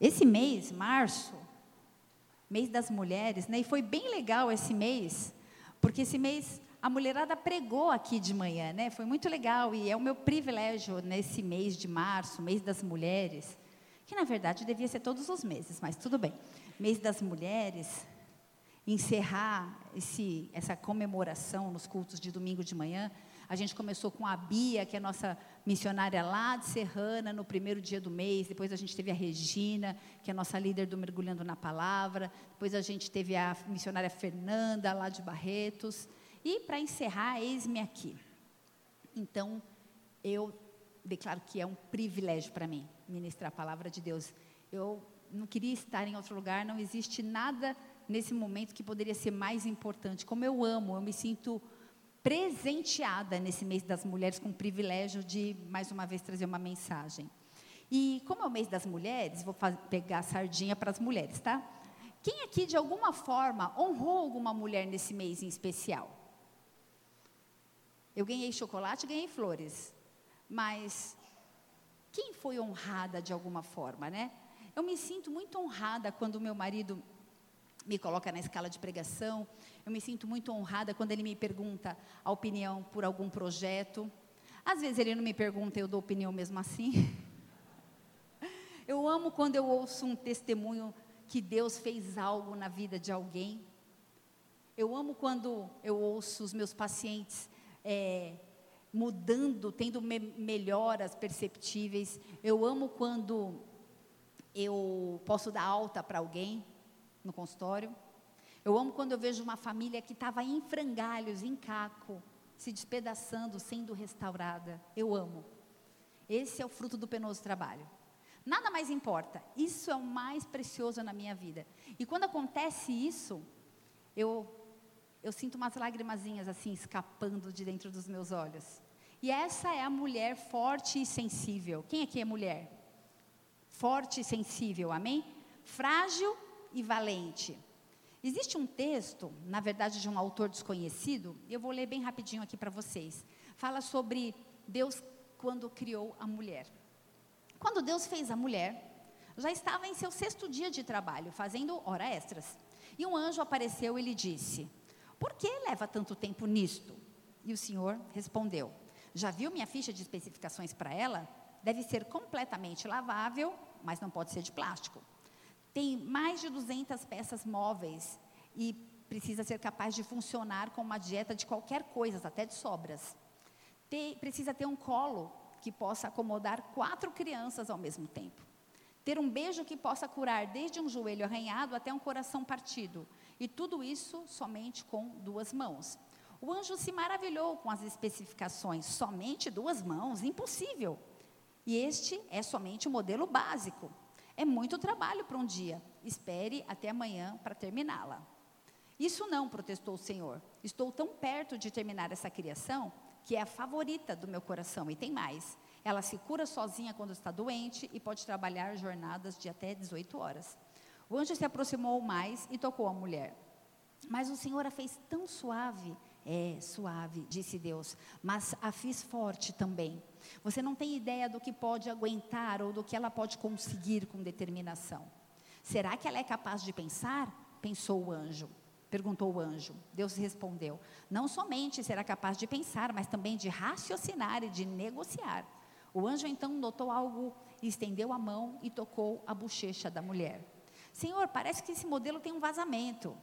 Esse mês, março, mês das mulheres, né? E foi bem legal esse mês, porque esse mês a mulherada pregou aqui de manhã, né? Foi muito legal e é o meu privilégio nesse mês de março, mês das mulheres, que na verdade devia ser todos os meses, mas tudo bem. Mês das mulheres, encerrar esse, essa comemoração nos cultos de domingo de manhã. A gente começou com a Bia, que é nossa missionária lá de Serrana, no primeiro dia do mês. Depois a gente teve a Regina, que é nossa líder do Mergulhando na Palavra. Depois a gente teve a missionária Fernanda, lá de Barretos. E para encerrar, eis-me aqui. Então, eu declaro que é um privilégio para mim ministrar a palavra de Deus. Eu não queria estar em outro lugar, não existe nada nesse momento que poderia ser mais importante. Como eu amo, eu me sinto presenteada nesse mês das mulheres com o privilégio de mais uma vez trazer uma mensagem. E como é o mês das mulheres, vou pegar a sardinha para as mulheres, tá? Quem aqui de alguma forma honrou alguma mulher nesse mês em especial? Eu ganhei chocolate, ganhei flores. Mas quem foi honrada de alguma forma, né? Eu me sinto muito honrada quando meu marido me coloca na escala de pregação. Eu me sinto muito honrada quando ele me pergunta a opinião por algum projeto. Às vezes ele não me pergunta, eu dou opinião mesmo assim. Eu amo quando eu ouço um testemunho que Deus fez algo na vida de alguém. Eu amo quando eu ouço os meus pacientes é, mudando, tendo me melhoras perceptíveis. Eu amo quando eu posso dar alta para alguém no consultório. Eu amo quando eu vejo uma família que estava em frangalhos, em caco, se despedaçando, sendo restaurada. Eu amo. Esse é o fruto do penoso trabalho. Nada mais importa. Isso é o mais precioso na minha vida. E quando acontece isso, eu eu sinto umas lagrimazinhas assim escapando de dentro dos meus olhos. E essa é a mulher forte e sensível. Quem aqui é mulher? Forte e sensível, amém? Frágil e valente. Existe um texto, na verdade, de um autor desconhecido, eu vou ler bem rapidinho aqui para vocês. Fala sobre Deus quando criou a mulher. Quando Deus fez a mulher, já estava em seu sexto dia de trabalho, fazendo hora extras. E um anjo apareceu e lhe disse: por que leva tanto tempo nisto? E o Senhor respondeu: Já viu minha ficha de especificações para ela? Deve ser completamente lavável, mas não pode ser de plástico. Tem mais de 200 peças móveis e precisa ser capaz de funcionar com uma dieta de qualquer coisa, até de sobras. Tem, precisa ter um colo que possa acomodar quatro crianças ao mesmo tempo. Ter um beijo que possa curar desde um joelho arranhado até um coração partido. E tudo isso somente com duas mãos. O anjo se maravilhou com as especificações. Somente duas mãos? Impossível. E este é somente o modelo básico. É muito trabalho para um dia. Espere até amanhã para terminá-la. Isso não, protestou o Senhor. Estou tão perto de terminar essa criação que é a favorita do meu coração. E tem mais. Ela se cura sozinha quando está doente e pode trabalhar jornadas de até 18 horas. O anjo se aproximou mais e tocou a mulher. Mas o Senhor a fez tão suave. É, suave, disse Deus, mas a fiz forte também. Você não tem ideia do que pode aguentar ou do que ela pode conseguir com determinação. Será que ela é capaz de pensar? Pensou o anjo. Perguntou o anjo. Deus respondeu: Não somente será capaz de pensar, mas também de raciocinar e de negociar. O anjo então notou algo, estendeu a mão e tocou a bochecha da mulher. Senhor, parece que esse modelo tem um vazamento.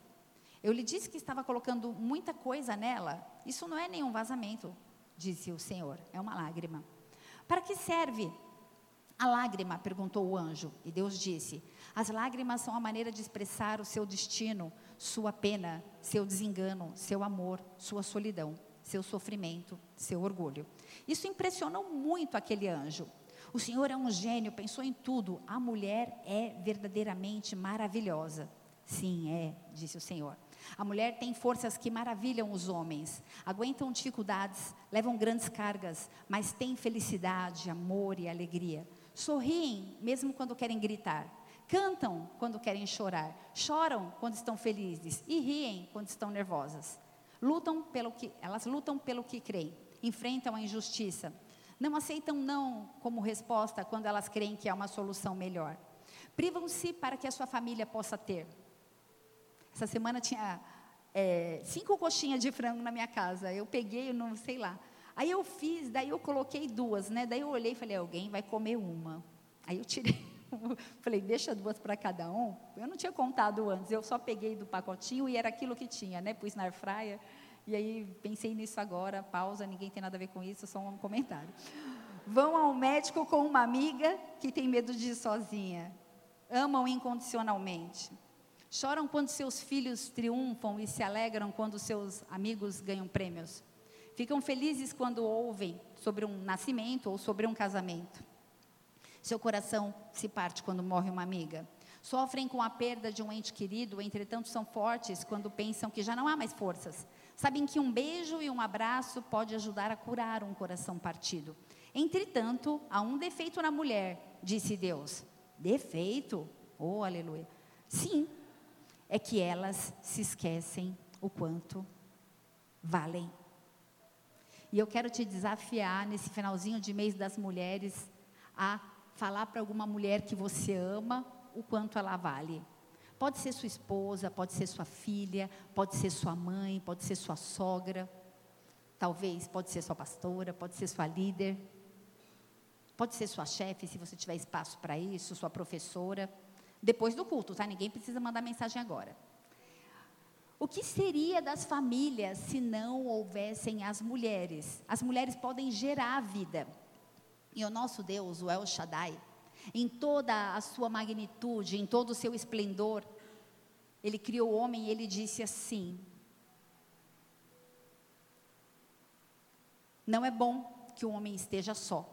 Eu lhe disse que estava colocando muita coisa nela. Isso não é nenhum vazamento, disse o Senhor, é uma lágrima. Para que serve a lágrima? perguntou o anjo. E Deus disse: As lágrimas são a maneira de expressar o seu destino, sua pena, seu desengano, seu amor, sua solidão seu sofrimento, seu orgulho. Isso impressionou muito aquele anjo. O Senhor é um gênio, pensou em tudo. A mulher é verdadeiramente maravilhosa. Sim, é, disse o Senhor. A mulher tem forças que maravilham os homens, aguentam dificuldades, levam grandes cargas, mas tem felicidade, amor e alegria. Sorriem mesmo quando querem gritar, cantam quando querem chorar, choram quando estão felizes. E riem quando estão nervosas. Lutam pelo que, elas lutam pelo que creem, enfrentam a injustiça, não aceitam não como resposta quando elas creem que há uma solução melhor. Privam-se para que a sua família possa ter. Essa semana tinha é, cinco coxinhas de frango na minha casa. Eu peguei, não sei lá. Aí eu fiz, daí eu coloquei duas, né? Daí eu olhei e falei, alguém vai comer uma. Aí eu tirei, falei, deixa duas para cada um. Eu não tinha contado antes, eu só peguei do pacotinho e era aquilo que tinha, né? Pus na airfryer. E aí pensei nisso agora, pausa, ninguém tem nada a ver com isso, só um comentário. Vão ao médico com uma amiga que tem medo de ir sozinha. Amam incondicionalmente. Choram quando seus filhos triunfam e se alegram quando seus amigos ganham prêmios. Ficam felizes quando ouvem sobre um nascimento ou sobre um casamento. Seu coração se parte quando morre uma amiga. Sofrem com a perda de um ente querido, entretanto são fortes quando pensam que já não há mais forças. Sabem que um beijo e um abraço pode ajudar a curar um coração partido. Entretanto, há um defeito na mulher, disse Deus. Defeito? Oh, aleluia. Sim, é que elas se esquecem o quanto valem. E eu quero te desafiar nesse finalzinho de mês das mulheres a falar para alguma mulher que você ama o quanto ela vale. Pode ser sua esposa, pode ser sua filha, pode ser sua mãe, pode ser sua sogra, talvez pode ser sua pastora, pode ser sua líder, pode ser sua chefe, se você tiver espaço para isso, sua professora depois do culto, tá? Ninguém precisa mandar mensagem agora. O que seria das famílias se não houvessem as mulheres? As mulheres podem gerar a vida. E o nosso Deus, o El Shaddai, em toda a sua magnitude, em todo o seu esplendor, ele criou o homem e ele disse assim: Não é bom que o homem esteja só.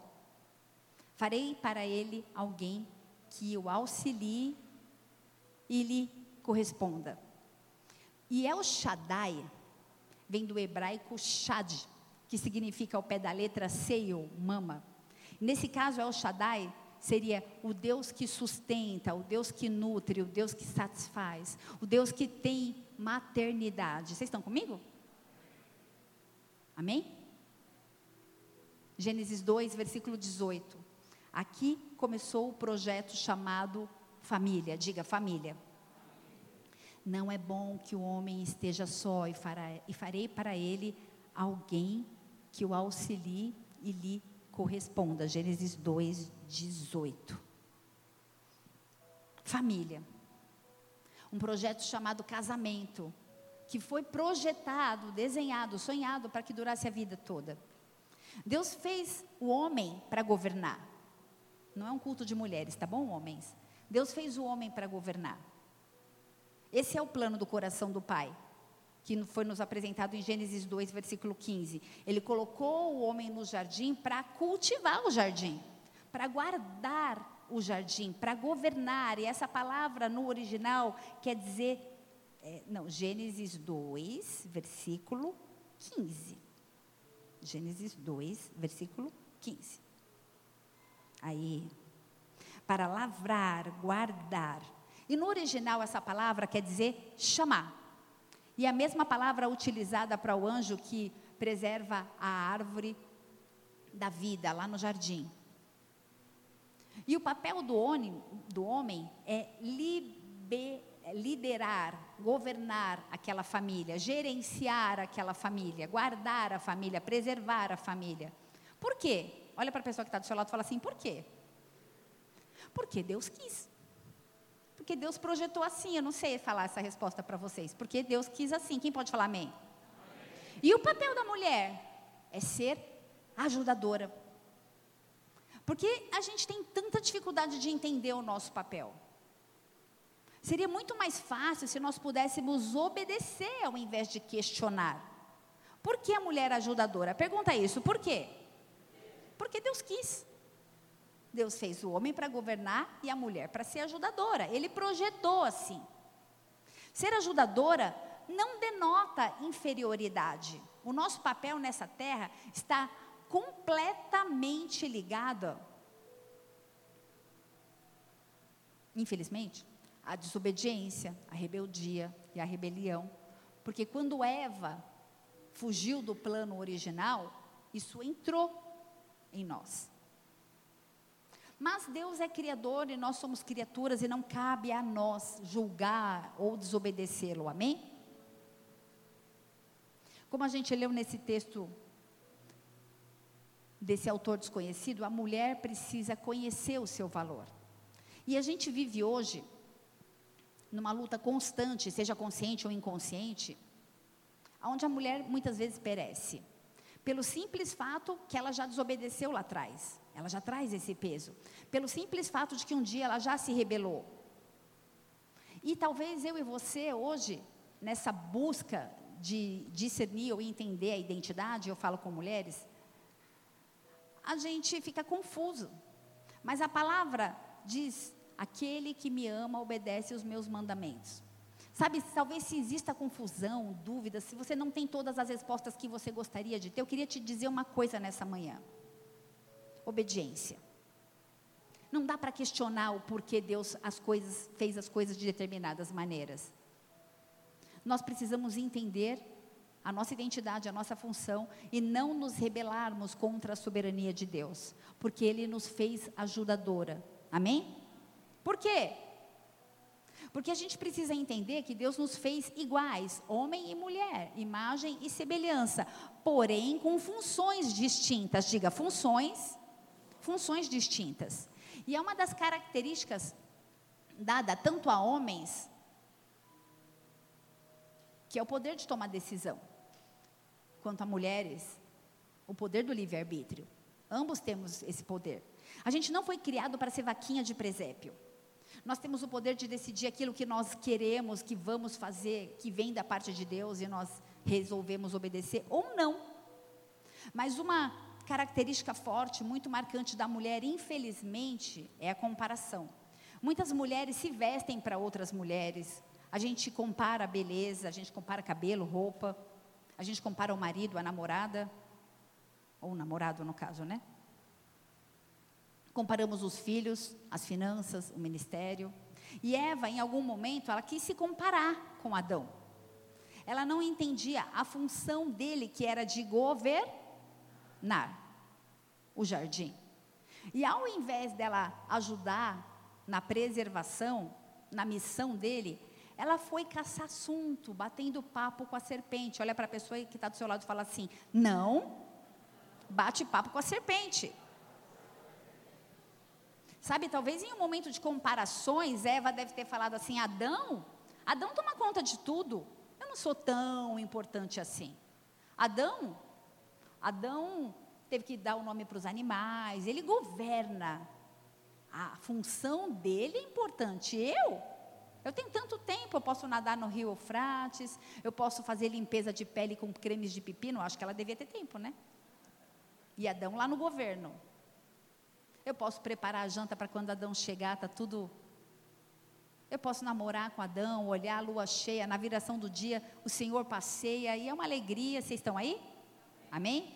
Farei para ele alguém que o auxilie e lhe corresponda. E El Shaddai vem do hebraico Shad, que significa ao pé da letra seio, mama. Nesse caso, El Shaddai seria o Deus que sustenta, o Deus que nutre, o Deus que satisfaz, o Deus que tem maternidade. Vocês estão comigo? Amém? Gênesis 2, versículo 18. Aqui começou o projeto chamado Família. Diga, família. Não é bom que o homem esteja só e, fará, e farei para ele alguém que o auxilie e lhe corresponda. Gênesis 2, 18. Família. Um projeto chamado casamento, que foi projetado, desenhado, sonhado para que durasse a vida toda. Deus fez o homem para governar. Não é um culto de mulheres, tá bom, homens? Deus fez o homem para governar. Esse é o plano do coração do Pai, que foi nos apresentado em Gênesis 2, versículo 15. Ele colocou o homem no jardim para cultivar o jardim, para guardar o jardim, para governar. E essa palavra no original quer dizer, é, não, Gênesis 2, versículo 15. Gênesis 2, versículo 15. Aí, para lavrar, guardar. E no original essa palavra quer dizer chamar. E a mesma palavra utilizada para o anjo que preserva a árvore da vida lá no jardim. E o papel do homem, do homem é liber, liderar, governar aquela família, gerenciar aquela família, guardar a família, preservar a família. Por quê? Olha para a pessoa que está do seu lado e fala assim: por quê? Porque Deus quis. Porque Deus projetou assim. Eu não sei falar essa resposta para vocês. Porque Deus quis assim. Quem pode falar amém? amém? E o papel da mulher é ser ajudadora. Porque a gente tem tanta dificuldade de entender o nosso papel. Seria muito mais fácil se nós pudéssemos obedecer ao invés de questionar. Por que a mulher ajudadora? Pergunta isso, por quê? Porque Deus quis. Deus fez o homem para governar e a mulher para ser ajudadora. Ele projetou assim. Ser ajudadora não denota inferioridade. O nosso papel nessa terra está completamente ligado, infelizmente, à desobediência, à rebeldia e à rebelião. Porque quando Eva fugiu do plano original, isso entrou em nós. Mas Deus é criador e nós somos criaturas e não cabe a nós julgar ou desobedecê-lo, amém? Como a gente leu nesse texto desse autor desconhecido, a mulher precisa conhecer o seu valor. E a gente vive hoje numa luta constante, seja consciente ou inconsciente, onde a mulher muitas vezes perece. Pelo simples fato que ela já desobedeceu lá atrás. Ela já traz esse peso. Pelo simples fato de que um dia ela já se rebelou. E talvez eu e você hoje, nessa busca de discernir ou entender a identidade, eu falo com mulheres, a gente fica confuso. Mas a palavra diz: aquele que me ama obedece os meus mandamentos. Sabe, talvez se exista confusão, dúvida, se você não tem todas as respostas que você gostaria de ter, eu queria te dizer uma coisa nessa manhã. Obediência. Não dá para questionar o porquê Deus as coisas, fez as coisas de determinadas maneiras. Nós precisamos entender a nossa identidade, a nossa função e não nos rebelarmos contra a soberania de Deus, porque Ele nos fez ajudadora. Amém? Por quê? Porque a gente precisa entender que Deus nos fez iguais, homem e mulher, imagem e semelhança, porém com funções distintas. Diga, funções, funções distintas. E é uma das características dada tanto a homens, que é o poder de tomar decisão, quanto a mulheres, o poder do livre-arbítrio. Ambos temos esse poder. A gente não foi criado para ser vaquinha de presépio. Nós temos o poder de decidir aquilo que nós queremos, que vamos fazer, que vem da parte de Deus e nós resolvemos obedecer ou não. Mas uma característica forte, muito marcante da mulher, infelizmente, é a comparação. Muitas mulheres se vestem para outras mulheres. A gente compara a beleza, a gente compara cabelo, roupa, a gente compara o marido, a namorada, ou o namorado no caso, né? Comparamos os filhos, as finanças, o ministério. E Eva, em algum momento, ela quis se comparar com Adão. Ela não entendia a função dele, que era de governar o jardim. E ao invés dela ajudar na preservação, na missão dele, ela foi caçar assunto, batendo papo com a serpente. Olha para a pessoa que está do seu lado e fala assim: não bate papo com a serpente. Sabe, talvez em um momento de comparações, Eva deve ter falado assim: Adão, Adão toma conta de tudo. Eu não sou tão importante assim. Adão, Adão teve que dar o nome para os animais, ele governa. A função dele é importante. Eu, eu tenho tanto tempo, eu posso nadar no rio Eufrates, eu posso fazer limpeza de pele com cremes de pepino, acho que ela devia ter tempo, né? E Adão lá no governo. Eu posso preparar a janta para quando Adão chegar, está tudo. Eu posso namorar com Adão, olhar a lua cheia, na viração do dia, o Senhor passeia e é uma alegria. Vocês estão aí? Amém?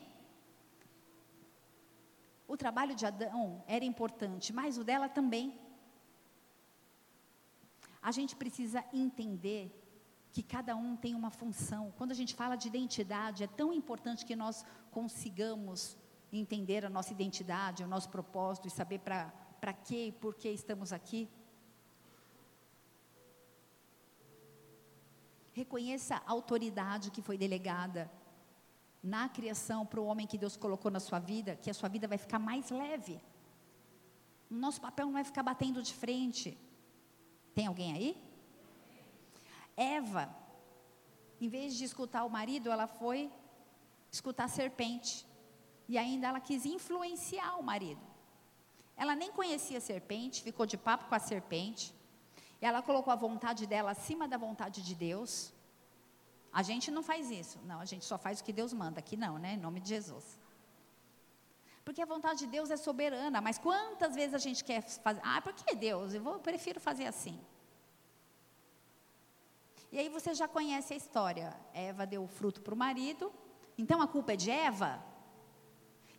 O trabalho de Adão era importante, mas o dela também. A gente precisa entender que cada um tem uma função. Quando a gente fala de identidade, é tão importante que nós consigamos entender a nossa identidade, o nosso propósito e saber para que e por que estamos aqui. Reconheça a autoridade que foi delegada na criação para o homem que Deus colocou na sua vida, que a sua vida vai ficar mais leve. O nosso papel não vai ficar batendo de frente. Tem alguém aí? Eva, em vez de escutar o marido, ela foi escutar a serpente. E ainda ela quis influenciar o marido. Ela nem conhecia a serpente, ficou de papo com a serpente. Ela colocou a vontade dela acima da vontade de Deus. A gente não faz isso. Não, a gente só faz o que Deus manda. Aqui não, né? Em nome de Jesus. Porque a vontade de Deus é soberana. Mas quantas vezes a gente quer fazer? Ah, por que Deus? Eu, vou, eu prefiro fazer assim. E aí você já conhece a história. Eva deu o fruto para o marido. Então a culpa é de Eva?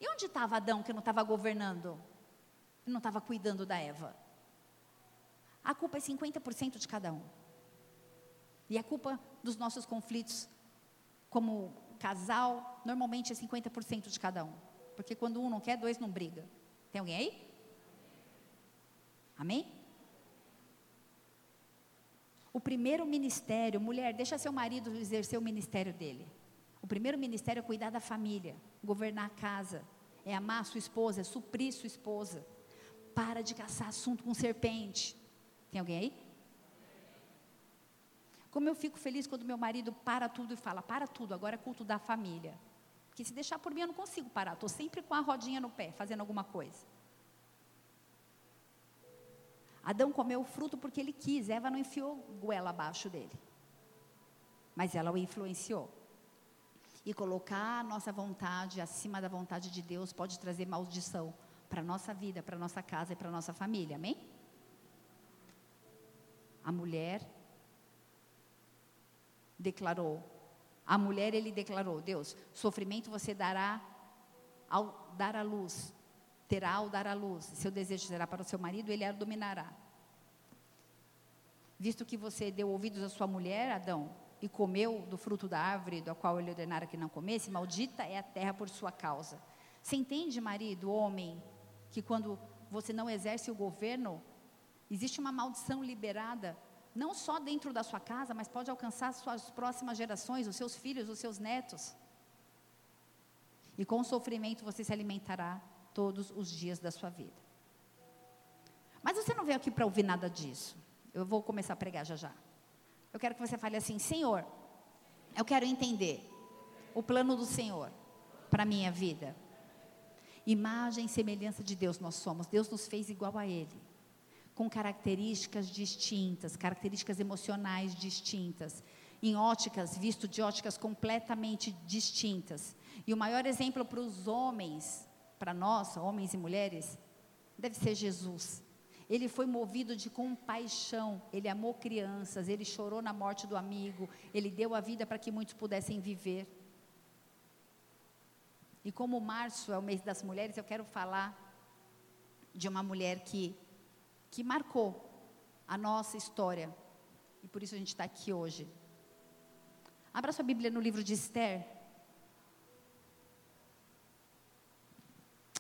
E onde estava Adão que não estava governando? Não estava cuidando da Eva? A culpa é 50% de cada um. E a culpa dos nossos conflitos, como casal, normalmente é 50% de cada um. Porque quando um não quer, dois não briga. Tem alguém aí? Amém? O primeiro ministério, mulher, deixa seu marido exercer o ministério dele. O primeiro ministério é cuidar da família, governar a casa, é amar sua esposa, é suprir sua esposa. Para de caçar assunto com serpente. Tem alguém aí? Como eu fico feliz quando meu marido para tudo e fala: para tudo, agora é culto da família. Porque se deixar por mim eu não consigo parar, estou sempre com a rodinha no pé, fazendo alguma coisa. Adão comeu o fruto porque ele quis, Eva não enfiou goela abaixo dele. Mas ela o influenciou. E colocar a nossa vontade acima da vontade de Deus pode trazer maldição para a nossa vida, para a nossa casa e para a nossa família, amém? A mulher declarou, a mulher ele declarou, Deus, sofrimento você dará ao dar a luz, terá ao dar a luz. Seu desejo será para o seu marido, ele a dominará. Visto que você deu ouvidos à sua mulher, Adão, e comeu do fruto da árvore da qual ele ordenara que não comesse, maldita é a terra por sua causa. Você entende, marido, homem, que quando você não exerce o governo, existe uma maldição liberada, não só dentro da sua casa, mas pode alcançar suas próximas gerações, os seus filhos, os seus netos. E com sofrimento você se alimentará todos os dias da sua vida. Mas você não veio aqui para ouvir nada disso. Eu vou começar a pregar já já. Eu quero que você fale assim: Senhor, eu quero entender o plano do Senhor para a minha vida. Imagem e semelhança de Deus nós somos. Deus nos fez igual a Ele, com características distintas, características emocionais distintas, em óticas, visto de óticas completamente distintas. E o maior exemplo para os homens, para nós, homens e mulheres, deve ser Jesus. Ele foi movido de compaixão, ele amou crianças, ele chorou na morte do amigo, ele deu a vida para que muitos pudessem viver. E como março é o mês das mulheres, eu quero falar de uma mulher que, que marcou a nossa história. E por isso a gente está aqui hoje. Abra sua Bíblia no livro de Esther.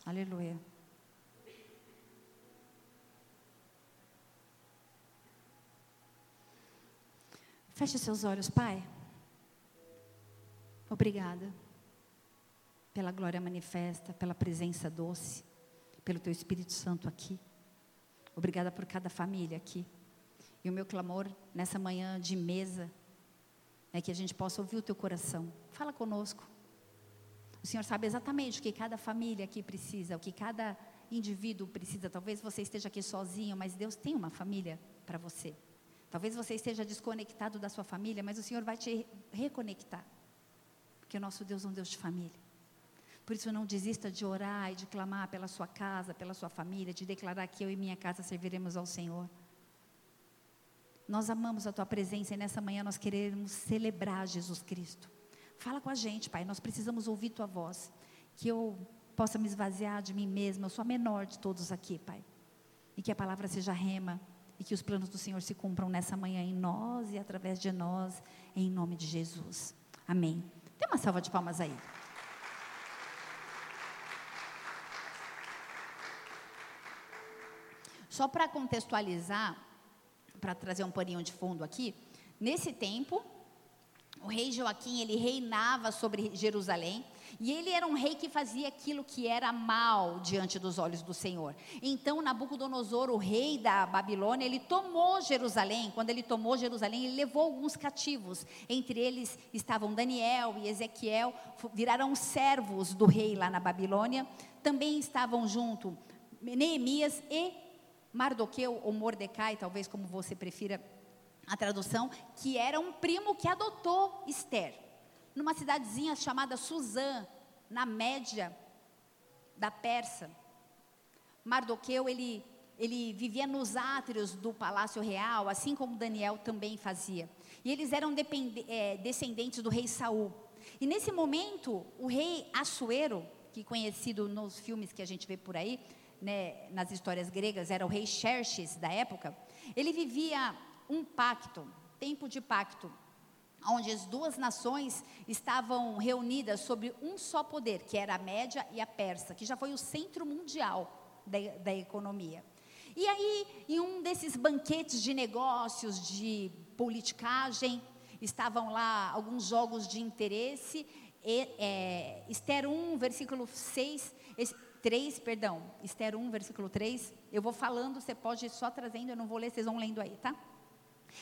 Aleluia. Feche seus olhos, Pai. Obrigada pela glória manifesta, pela presença doce, pelo Teu Espírito Santo aqui. Obrigada por cada família aqui. E o meu clamor nessa manhã de mesa é que a gente possa ouvir o Teu coração. Fala conosco. O Senhor sabe exatamente o que cada família aqui precisa, o que cada indivíduo precisa. Talvez você esteja aqui sozinho, mas Deus tem uma família para você. Talvez você esteja desconectado da sua família, mas o Senhor vai te reconectar. Porque o nosso Deus é um Deus de família. Por isso não desista de orar e de clamar pela sua casa, pela sua família, de declarar que eu e minha casa serviremos ao Senhor. Nós amamos a tua presença e nessa manhã nós queremos celebrar Jesus Cristo. Fala com a gente, Pai, nós precisamos ouvir tua voz. Que eu possa me esvaziar de mim mesma, eu sou a menor de todos aqui, Pai. E que a palavra seja rema e que os planos do Senhor se cumpram nessa manhã em nós e através de nós, em nome de Jesus. Amém. Tem uma salva de palmas aí. Só para contextualizar, para trazer um paninho de fundo aqui, nesse tempo, o rei Joaquim, ele reinava sobre Jerusalém, e ele era um rei que fazia aquilo que era mal diante dos olhos do Senhor. Então, Nabucodonosor, o rei da Babilônia, ele tomou Jerusalém. Quando ele tomou Jerusalém, ele levou alguns cativos. Entre eles estavam Daniel e Ezequiel, viraram servos do rei lá na Babilônia. Também estavam junto Neemias e Mardoqueu, ou Mordecai, talvez como você prefira a tradução, que era um primo que adotou Esther numa cidadezinha chamada Suzã, na média da Persa. Mardoqueu, ele, ele vivia nos átrios do palácio real, assim como Daniel também fazia. E eles eram é, descendentes do rei Saul. E nesse momento, o rei Assuero, que conhecido nos filmes que a gente vê por aí, né, nas histórias gregas, era o rei Xerxes da época, ele vivia um pacto, tempo de pacto, onde as duas nações estavam reunidas sobre um só poder, que era a Média e a Persa, que já foi o centro mundial da, da economia. E aí, em um desses banquetes de negócios, de politicagem, estavam lá alguns jogos de interesse. E, é, Esther 1, versículo 6, 3, perdão, Esther 1, versículo 3. Eu vou falando, você pode ir só trazendo, eu não vou ler, vocês vão lendo aí, tá?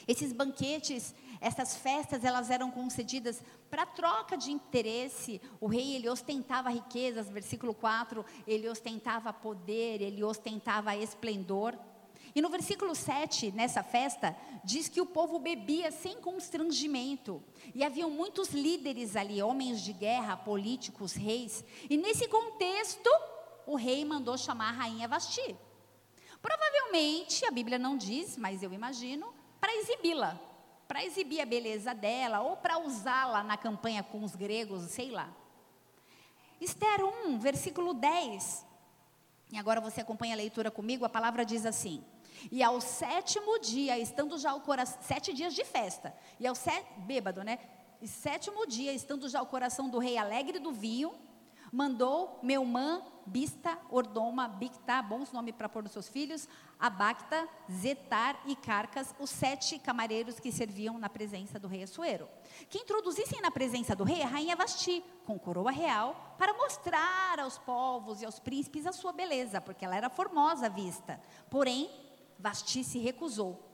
Esses banquetes, essas festas, elas eram concedidas para troca de interesse. O rei, ele ostentava riquezas, versículo 4, ele ostentava poder, ele ostentava esplendor. E no versículo 7, nessa festa, diz que o povo bebia sem constrangimento. E haviam muitos líderes ali, homens de guerra, políticos, reis. E nesse contexto, o rei mandou chamar a rainha Vasti. Provavelmente, a Bíblia não diz, mas eu imagino, para exibi-la, para exibir a beleza dela ou para usá-la na campanha com os gregos, sei lá. Esther 1, versículo 10. E agora você acompanha a leitura comigo, a palavra diz assim: E ao sétimo dia, estando já o coração, sete dias de festa, e ao set, bêbado, né? E sétimo dia, estando já o coração do rei alegre do vinho, mandou Meumã, Bista, Ordoma, Bicta, bons nomes para pôr nos seus filhos, Abacta, Zetar e Carcas, os sete camareiros que serviam na presença do rei Assuero. Que introduzissem na presença do rei a rainha Vasti, com coroa real, para mostrar aos povos e aos príncipes a sua beleza, porque ela era formosa à vista. Porém, Vasti se recusou.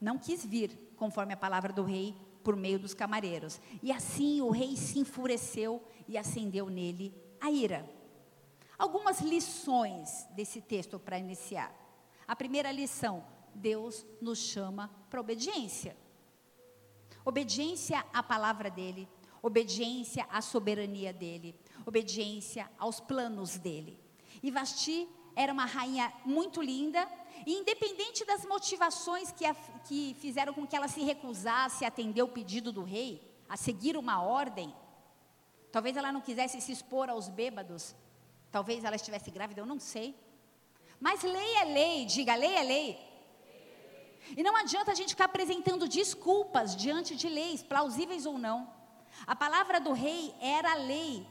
Não quis vir, conforme a palavra do rei, por meio dos camareiros. E assim o rei se enfureceu e acendeu nele a ira. Algumas lições desse texto para iniciar. A primeira lição: Deus nos chama para obediência. Obediência à palavra dele, obediência à soberania dele, obediência aos planos dele. E Vasti era uma rainha muito linda, e independente das motivações que, a, que fizeram com que ela se recusasse a atender o pedido do rei, a seguir uma ordem, talvez ela não quisesse se expor aos bêbados, talvez ela estivesse grávida, eu não sei. Mas lei é lei, diga lei é lei. E não adianta a gente ficar apresentando desculpas diante de leis, plausíveis ou não. A palavra do rei era lei.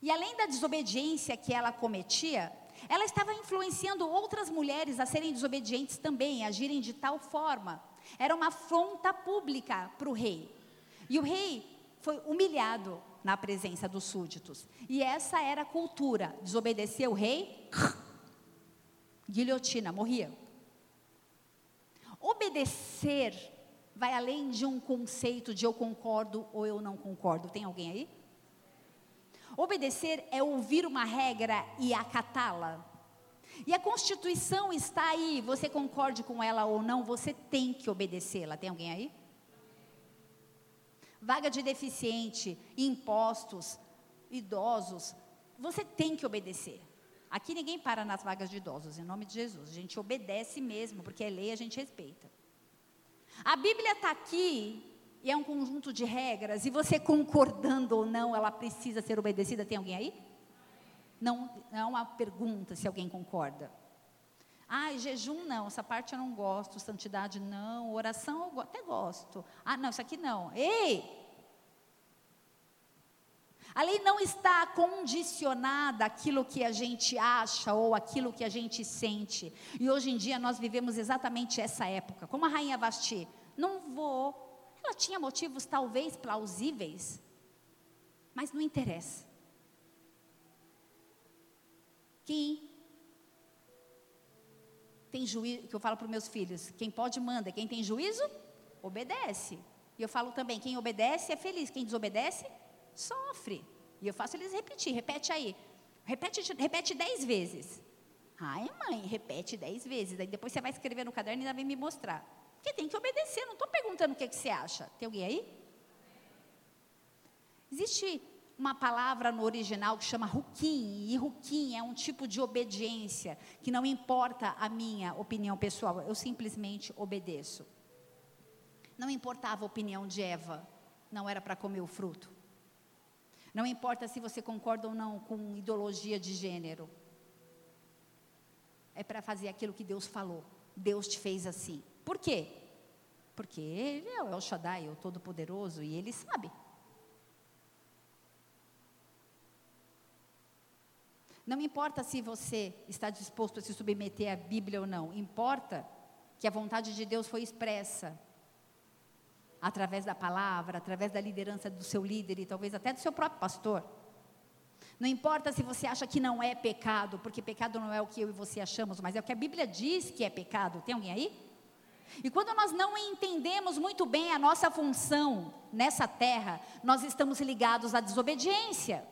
E além da desobediência que ela cometia, ela estava influenciando outras mulheres a serem desobedientes também, a agirem de tal forma. Era uma afronta pública para o rei. E o rei foi humilhado na presença dos súditos. E essa era a cultura. Desobedecer o rei, guilhotina, morria. Obedecer vai além de um conceito de eu concordo ou eu não concordo. Tem alguém aí? Obedecer é ouvir uma regra e acatá-la. E a Constituição está aí, você concorde com ela ou não, você tem que obedecê-la. Tem alguém aí? Vaga de deficiente, impostos, idosos, você tem que obedecer. Aqui ninguém para nas vagas de idosos, em nome de Jesus. A gente obedece mesmo, porque é lei, a gente respeita. A Bíblia está aqui e é um conjunto de regras, e você concordando ou não, ela precisa ser obedecida. Tem alguém aí? Não, não é uma pergunta se alguém concorda. Ah, jejum não, essa parte eu não gosto, santidade não, oração eu até gosto. Ah, não, isso aqui não. Ei! A lei não está condicionada àquilo que a gente acha ou àquilo que a gente sente. E hoje em dia nós vivemos exatamente essa época. Como a rainha Vasti, não vou ela tinha motivos talvez plausíveis, mas não interessa. Quem tem juízo, que eu falo para os meus filhos, quem pode manda, quem tem juízo, obedece. E eu falo também, quem obedece é feliz, quem desobedece, sofre. E eu faço eles repetir, repete aí. Repete, repete dez vezes. Ai, mãe, repete dez vezes. Daí depois você vai escrever no caderno e ainda vem me mostrar. Porque tem que obedecer, não estou perguntando o que, é que você acha. Tem alguém aí? Existe uma palavra no original que chama ruquim, e ruquim é um tipo de obediência, que não importa a minha opinião pessoal, eu simplesmente obedeço. Não importava a opinião de Eva, não era para comer o fruto. Não importa se você concorda ou não com ideologia de gênero. É para fazer aquilo que Deus falou. Deus te fez assim. Por quê? Porque ele é o Shaddai, o Todo-Poderoso, e ele sabe. Não importa se você está disposto a se submeter à Bíblia ou não, importa que a vontade de Deus foi expressa através da palavra, através da liderança do seu líder e talvez até do seu próprio pastor. Não importa se você acha que não é pecado, porque pecado não é o que eu e você achamos, mas é o que a Bíblia diz que é pecado. Tem alguém aí? E quando nós não entendemos muito bem a nossa função nessa terra, nós estamos ligados à desobediência,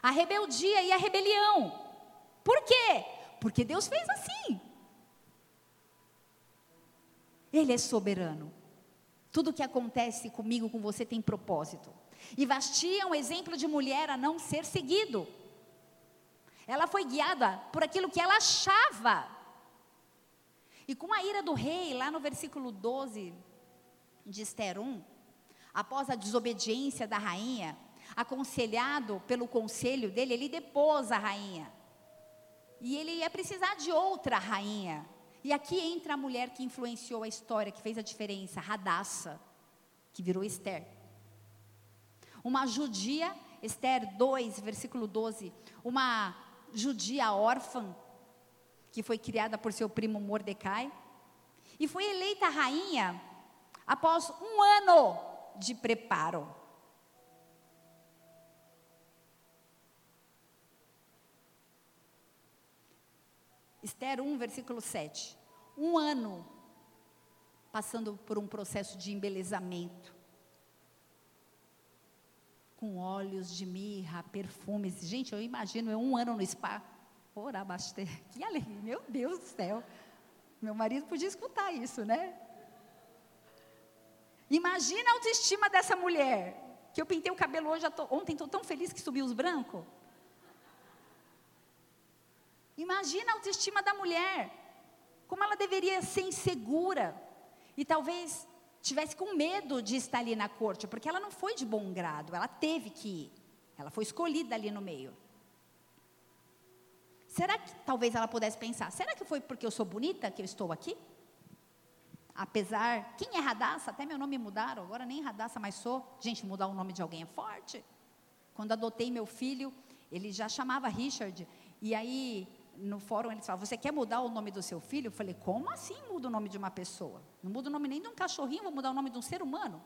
à rebeldia e à rebelião. Por quê? Porque Deus fez assim. Ele é soberano. Tudo que acontece comigo, com você, tem propósito. E Vasti é um exemplo de mulher a não ser seguido. Ela foi guiada por aquilo que ela achava. E com a ira do rei, lá no versículo 12 de Esther 1, após a desobediência da rainha, aconselhado pelo conselho dele, ele depôs a rainha. E ele ia precisar de outra rainha. E aqui entra a mulher que influenciou a história, que fez a diferença, Radassa, que virou Esther. Uma judia, Esther 2, versículo 12, uma judia órfã, que foi criada por seu primo Mordecai, e foi eleita rainha após um ano de preparo. Esther 1, versículo 7. Um ano passando por um processo de embelezamento. Com óleos de mirra, perfumes. Gente, eu imagino eu um ano no spa. Ora, bastante. Que alegria, meu Deus do céu. Meu marido podia escutar isso, né? Imagina a autoestima dessa mulher. Que eu pintei o cabelo hoje, tô, ontem estou tão feliz que subiu os brancos. Imagina a autoestima da mulher, como ela deveria ser insegura e talvez tivesse com medo de estar ali na corte, porque ela não foi de bom grado, ela teve que ir, ela foi escolhida ali no meio. Será que talvez ela pudesse pensar: será que foi porque eu sou bonita que eu estou aqui? Apesar, quem é Radassa? Até meu nome mudaram, agora nem Radassa mais sou. Gente, mudar o nome de alguém é forte. Quando adotei meu filho, ele já chamava Richard, e aí no fórum eles falam, você quer mudar o nome do seu filho? Eu falei, como assim muda o nome de uma pessoa? Não muda o nome nem de um cachorrinho, vou mudar o nome de um ser humano.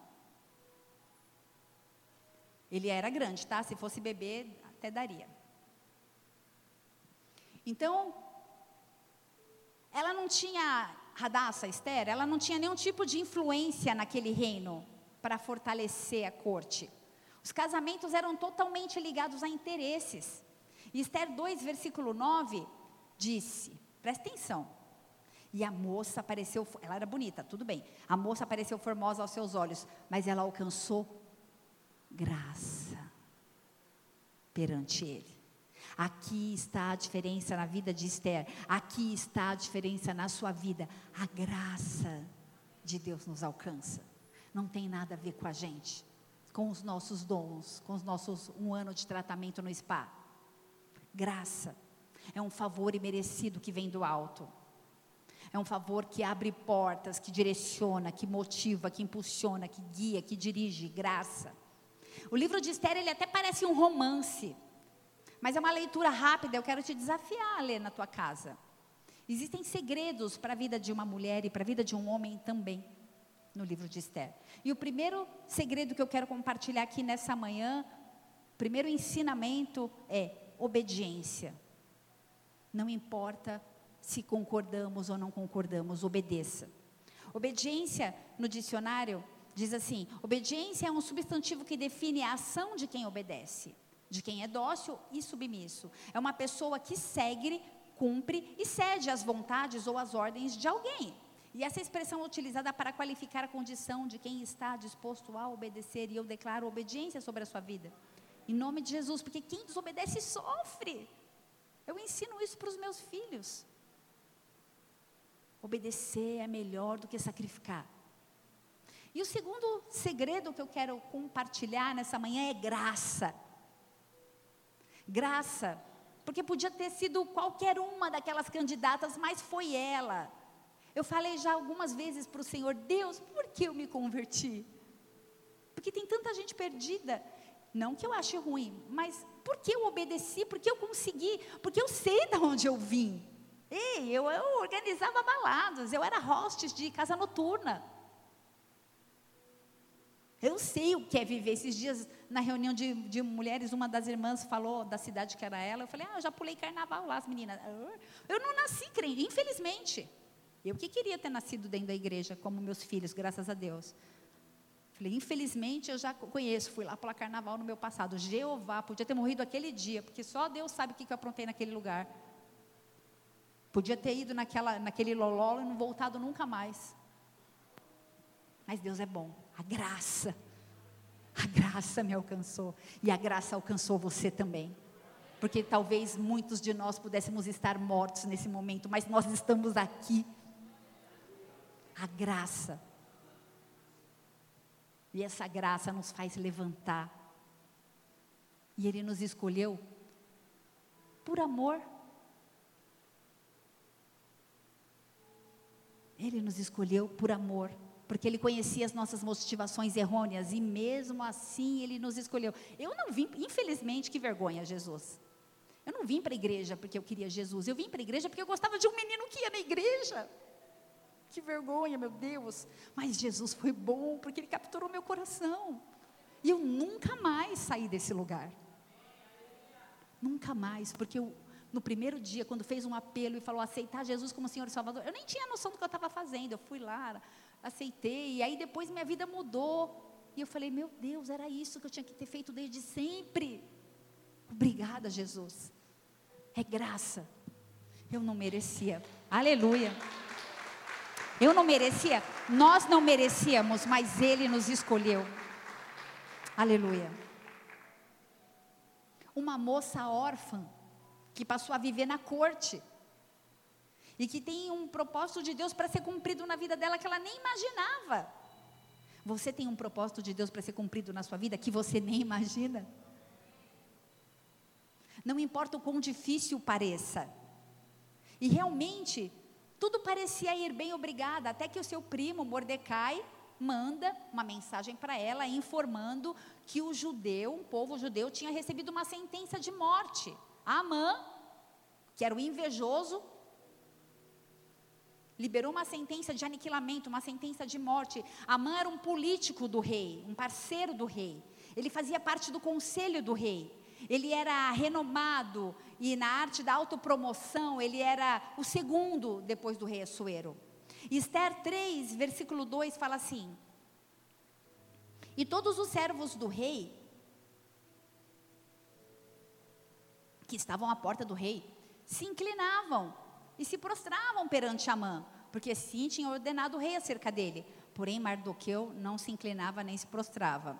Ele era grande, tá? Se fosse bebê, até daria. Então, ela não tinha, Radassa, Esther, ela não tinha nenhum tipo de influência naquele reino para fortalecer a corte. Os casamentos eram totalmente ligados a interesses. Esther 2, versículo 9, disse: presta atenção. E a moça apareceu, ela era bonita, tudo bem. A moça apareceu formosa aos seus olhos, mas ela alcançou graça perante ele. Aqui está a diferença na vida de Esther. Aqui está a diferença na sua vida. A graça de Deus nos alcança. Não tem nada a ver com a gente, com os nossos dons, com os nossos um ano de tratamento no spa. Graça. É um favor imerecido que vem do alto. É um favor que abre portas, que direciona, que motiva, que impulsiona, que guia, que dirige, graça. O livro de Esther, ele até parece um romance, mas é uma leitura rápida, eu quero te desafiar a ler na tua casa. Existem segredos para a vida de uma mulher e para a vida de um homem também, no livro de Esther. E o primeiro segredo que eu quero compartilhar aqui nessa manhã, primeiro ensinamento é obediência. Não importa se concordamos ou não concordamos, obedeça. Obediência, no dicionário, diz assim: obediência é um substantivo que define a ação de quem obedece, de quem é dócil e submisso. É uma pessoa que segue, cumpre e cede às vontades ou às ordens de alguém. E essa expressão é utilizada para qualificar a condição de quem está disposto a obedecer, e eu declaro obediência sobre a sua vida. Em nome de Jesus, porque quem desobedece sofre. Eu ensino isso para os meus filhos. Obedecer é melhor do que sacrificar. E o segundo segredo que eu quero compartilhar nessa manhã é graça. Graça, porque podia ter sido qualquer uma daquelas candidatas, mas foi ela. Eu falei já algumas vezes para o Senhor: Deus, por que eu me converti? Porque tem tanta gente perdida Não que eu ache ruim, mas porque eu obedeci, porque eu consegui, porque eu sei de onde eu vim. Ei, eu, eu organizava baladas, eu era hostes de casa noturna. Eu sei o que é viver. Esses dias, na reunião de, de mulheres, uma das irmãs falou da cidade que era ela. Eu falei, ah, eu já pulei carnaval lá, as meninas. Eu não nasci crente, infelizmente. Eu que queria ter nascido dentro da igreja, como meus filhos, graças a Deus. Falei, infelizmente eu já conheço, fui lá pular carnaval no meu passado. Jeová, podia ter morrido aquele dia, porque só Deus sabe o que eu aprontei naquele lugar. Podia ter ido naquela, naquele loló e não voltado nunca mais. Mas Deus é bom. A graça, a graça me alcançou. E a graça alcançou você também. Porque talvez muitos de nós pudéssemos estar mortos nesse momento, mas nós estamos aqui. A graça. E essa graça nos faz levantar. E Ele nos escolheu por amor. Ele nos escolheu por amor porque ele conhecia as nossas motivações errôneas e mesmo assim ele nos escolheu. Eu não vim, infelizmente, que vergonha, Jesus. Eu não vim para a igreja porque eu queria Jesus, eu vim para a igreja porque eu gostava de um menino que ia na igreja. Que vergonha, meu Deus. Mas Jesus foi bom porque ele capturou meu coração. E eu nunca mais saí desse lugar. Nunca mais, porque eu, no primeiro dia, quando fez um apelo e falou aceitar Jesus como Senhor e Salvador, eu nem tinha noção do que eu estava fazendo. Eu fui lá, aceitei, e aí depois minha vida mudou. E eu falei, meu Deus, era isso que eu tinha que ter feito desde sempre. Obrigada, Jesus. É graça. Eu não merecia. Aleluia. Eu não merecia, nós não merecíamos, mas Ele nos escolheu. Aleluia. Uma moça órfã que passou a viver na corte e que tem um propósito de Deus para ser cumprido na vida dela que ela nem imaginava. Você tem um propósito de Deus para ser cumprido na sua vida que você nem imagina? Não importa o quão difícil pareça. E realmente, tudo parecia ir bem, obrigada, até que o seu primo Mordecai manda uma mensagem para ela informando que o judeu, um povo judeu, tinha recebido uma sentença de morte. Amã, que era o invejoso, liberou uma sentença de aniquilamento, uma sentença de morte. Amã era um político do rei, um parceiro do rei. Ele fazia parte do conselho do rei. Ele era renomado e na arte da autopromoção, ele era o segundo depois do rei Assuero. Esther 3, versículo 2 fala assim: E todos os servos do rei que estavam à porta do rei se inclinavam e se prostravam perante Amã, porque sim tinha ordenado o rei acerca dele. Porém, Mardoqueu não se inclinava nem se prostrava.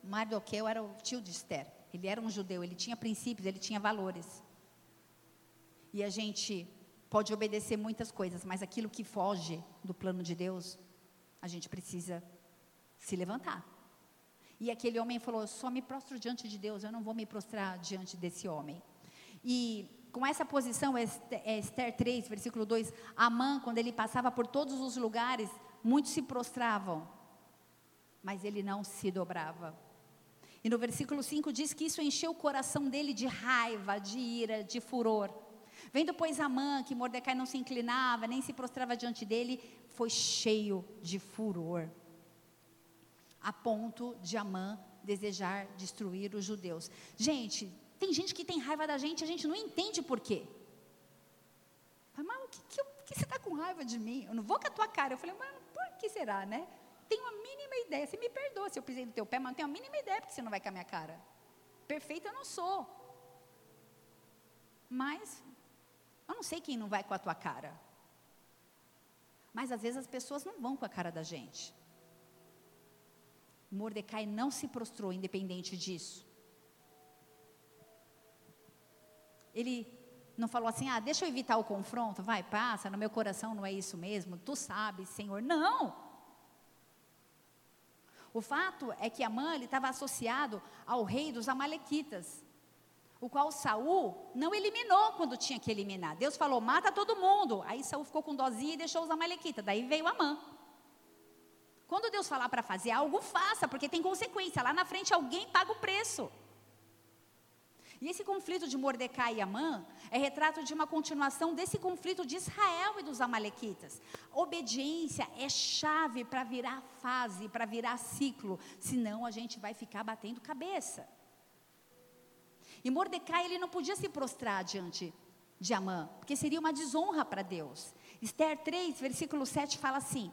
Mardoqueu era o tio de Esther. Ele era um judeu, ele tinha princípios, ele tinha valores. E a gente pode obedecer muitas coisas, mas aquilo que foge do plano de Deus, a gente precisa se levantar. E aquele homem falou: só me prostro diante de Deus, eu não vou me prostrar diante desse homem. E com essa posição, é Esther 3, versículo 2, Amã, quando ele passava por todos os lugares, muitos se prostravam, mas ele não se dobrava. E no versículo 5 diz que isso encheu o coração dele de raiva, de ira, de furor. Vendo, pois, Amã, que Mordecai não se inclinava, nem se prostrava diante dele, foi cheio de furor, a ponto de Amã desejar destruir os judeus. Gente, tem gente que tem raiva da gente, a gente não entende por quê. Mas o que, que, que você está com raiva de mim? Eu não vou com a tua cara. Eu falei, mas por que será, né? Tenho a mínima ideia. Você me perdoa se eu pisei no teu pé, mas não tenho a mínima ideia porque você não vai com a minha cara. Perfeita eu não sou. Mas eu não sei quem não vai com a tua cara. Mas às vezes as pessoas não vão com a cara da gente. Mordecai não se prostrou independente disso. Ele não falou assim: ah, deixa eu evitar o confronto, vai, passa, no meu coração não é isso mesmo, tu sabes, Senhor. Não! O fato é que Amã estava associado ao rei dos Amalequitas, o qual Saul não eliminou quando tinha que eliminar. Deus falou: mata todo mundo. Aí Saul ficou com dozinha e deixou os Amalequitas. Daí veio Amã. Quando Deus falar para fazer algo, faça, porque tem consequência. Lá na frente alguém paga o preço. E esse conflito de Mordecai e Amã é retrato de uma continuação desse conflito de Israel e dos Amalequitas. Obediência é chave para virar fase, para virar ciclo, senão a gente vai ficar batendo cabeça. E Mordecai ele não podia se prostrar diante de Amã, porque seria uma desonra para Deus. Esther 3, versículo 7 fala assim: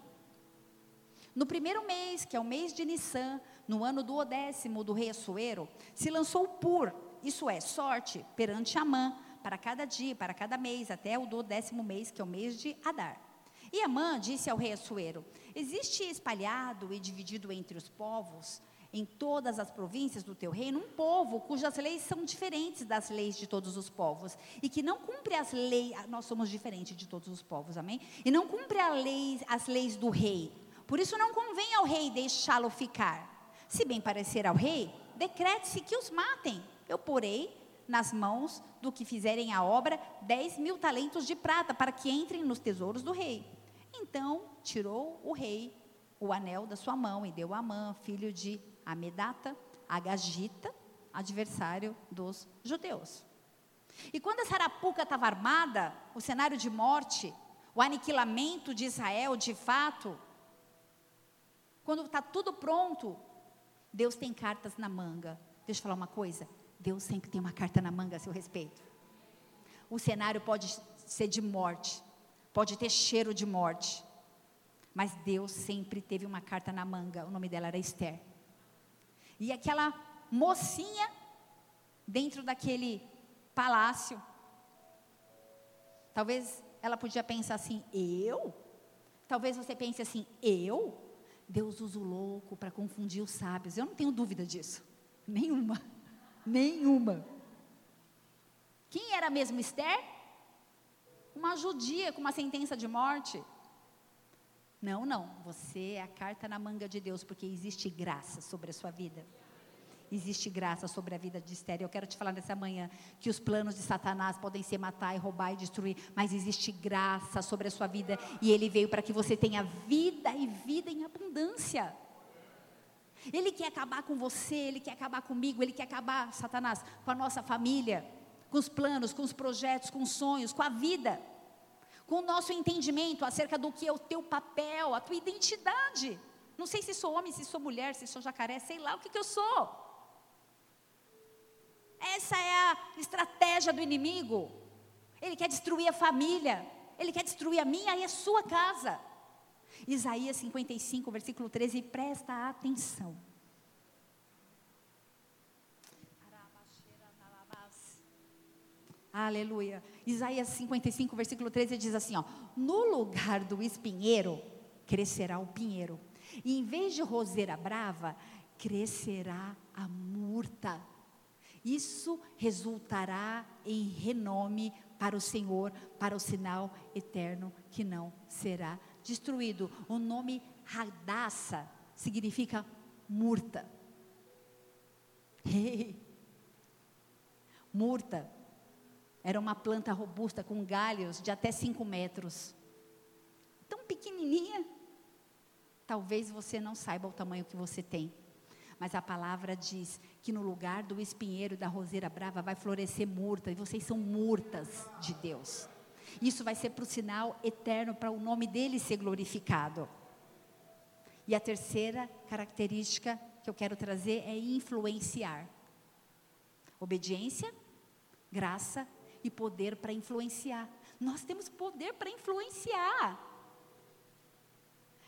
no primeiro mês, que é o mês de Nissan, no ano do odécimo do rei Assuero, se lançou pur, isso é, sorte, perante Amã, para cada dia, para cada mês, até o do décimo mês, que é o mês de Adar. E Amã disse ao rei Assuero: Existe espalhado e dividido entre os povos, em todas as províncias do teu reino, um povo cujas leis são diferentes das leis de todos os povos, e que não cumpre as leis, nós somos diferentes de todos os povos, amém? E não cumpre lei, as leis do rei, por isso não convém ao rei deixá-lo ficar. Se bem parecer ao rei, decrete-se que os matem. Eu porei nas mãos do que fizerem a obra dez mil talentos de prata para que entrem nos tesouros do rei. Então tirou o rei o anel da sua mão e deu a Amã, filho de Amedata, a Gagita, adversário dos judeus. E quando a Sarapuca estava armada, o cenário de morte, o aniquilamento de Israel, de fato, quando está tudo pronto, Deus tem cartas na manga. Deixa eu falar uma coisa: Deus sempre tem uma carta na manga a seu respeito. O cenário pode ser de morte, pode ter cheiro de morte, mas Deus sempre teve uma carta na manga. O nome dela era Esther. E aquela mocinha dentro daquele palácio, talvez ela podia pensar assim: eu? Talvez você pense assim: eu? Deus usa o louco para confundir os sábios. Eu não tenho dúvida disso. Nenhuma. Nenhuma. Quem era mesmo Esther? Uma judia com uma sentença de morte. Não, não. Você é a carta na manga de Deus, porque existe graça sobre a sua vida existe graça sobre a vida de Esther. Eu quero te falar nessa manhã que os planos de Satanás podem ser matar, e roubar e destruir, mas existe graça sobre a sua vida e ele veio para que você tenha vida e vida em abundância. Ele quer acabar com você, ele quer acabar comigo, ele quer acabar, Satanás, com a nossa família, com os planos, com os projetos, com os sonhos, com a vida, com o nosso entendimento acerca do que é o teu papel, a tua identidade. Não sei se sou homem, se sou mulher, se sou jacaré, sei lá o que, que eu sou. Essa é a estratégia do inimigo. Ele quer destruir a família, ele quer destruir a minha e a sua casa. Isaías 55, versículo 13, presta atenção. Aleluia. Isaías 55, versículo 13 diz assim: ó, No lugar do espinheiro crescerá o pinheiro, e em vez de roseira brava, crescerá a murta. Isso resultará em renome para o Senhor, para o sinal eterno que não será destruído. O nome Radassa significa murta. murta era uma planta robusta com galhos de até 5 metros. Tão pequenininha. Talvez você não saiba o tamanho que você tem. Mas a palavra diz que no lugar do espinheiro da roseira brava vai florescer murta, e vocês são murtas de Deus. Isso vai ser para o sinal eterno, para o nome dele ser glorificado. E a terceira característica que eu quero trazer é influenciar. Obediência, graça e poder para influenciar. Nós temos poder para influenciar.